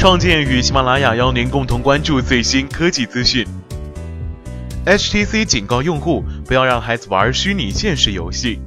创建与喜马拉雅邀您共同关注最新科技资讯。HTC 警告用户不要让孩子玩虚拟现实游戏。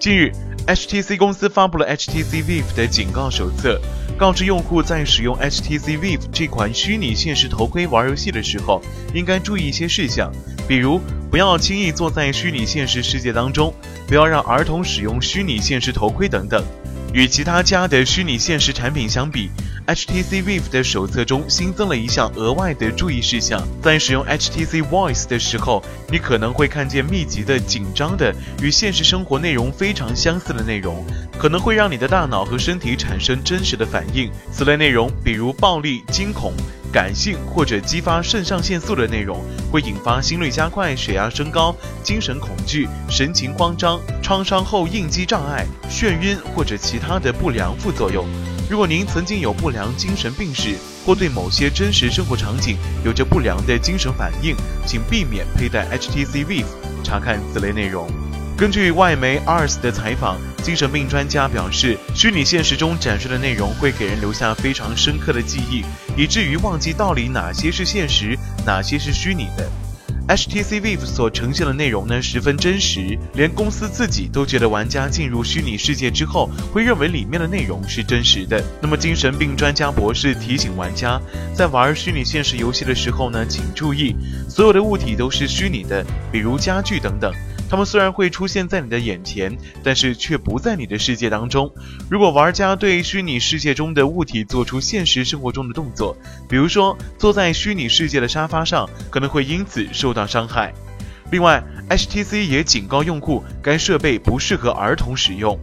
近日，HTC 公司发布了 HTC Vive 的警告手册，告知用户在使用 HTC Vive 这款虚拟现实头盔玩游戏的时候，应该注意一些事项，比如不要轻易坐在虚拟现实世界当中，不要让儿童使用虚拟现实头盔等等。与其他家的虚拟现实产品相比，HTC Vive 的手册中新增了一项额外的注意事项：在使用 HTC Voice 的时候，你可能会看见密集的、紧张的、与现实生活内容非常相似的内容，可能会让你的大脑和身体产生真实的反应。此类内容，比如暴力、惊恐。感性或者激发肾上腺素的内容，会引发心率加快、血压升高、精神恐惧、神情慌张、创伤后应激障碍、眩晕或者其他的不良副作用。如果您曾经有不良精神病史，或对某些真实生活场景有着不良的精神反应，请避免佩戴 HTC Vive，查看此类内容。根据外媒 Ars 的采访，精神病专家表示，虚拟现实中展示的内容会给人留下非常深刻的记忆，以至于忘记到底哪些是现实，哪些是虚拟的。HTC Vive 所呈现的内容呢，十分真实，连公司自己都觉得玩家进入虚拟世界之后，会认为里面的内容是真实的。那么，精神病专家博士提醒玩家，在玩虚拟现实游戏的时候呢，请注意，所有的物体都是虚拟的，比如家具等等。它们虽然会出现在你的眼前，但是却不在你的世界当中。如果玩家对虚拟世界中的物体做出现实生活中的动作，比如说坐在虚拟世界的沙发上，可能会因此受到伤害。另外，HTC 也警告用户，该设备不适合儿童使用。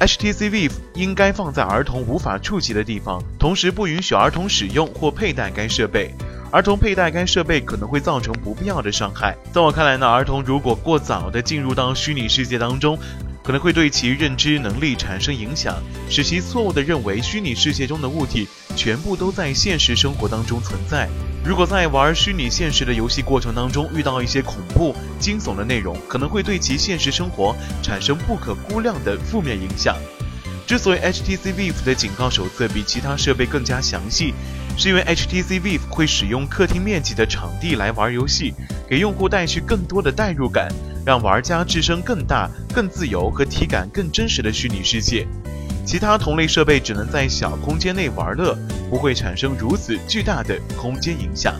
HTC Vive 应该放在儿童无法触及的地方，同时不允许儿童使用或佩戴该设备。儿童佩戴该设备可能会造成不必要的伤害。在我看来呢，儿童如果过早的进入到虚拟世界当中，可能会对其认知能力产生影响，使其错误的认为虚拟世界中的物体全部都在现实生活当中存在。如果在玩虚拟现实的游戏过程当中遇到一些恐怖、惊悚的内容，可能会对其现实生活产生不可估量的负面影响。之所以 HTC Vive 的警告手册比其他设备更加详细，是因为 HTC Vive 会使用客厅面积的场地来玩游戏，给用户带去更多的代入感，让玩家置身更大、更自由和体感更真实的虚拟世界。其他同类设备只能在小空间内玩乐，不会产生如此巨大的空间影响。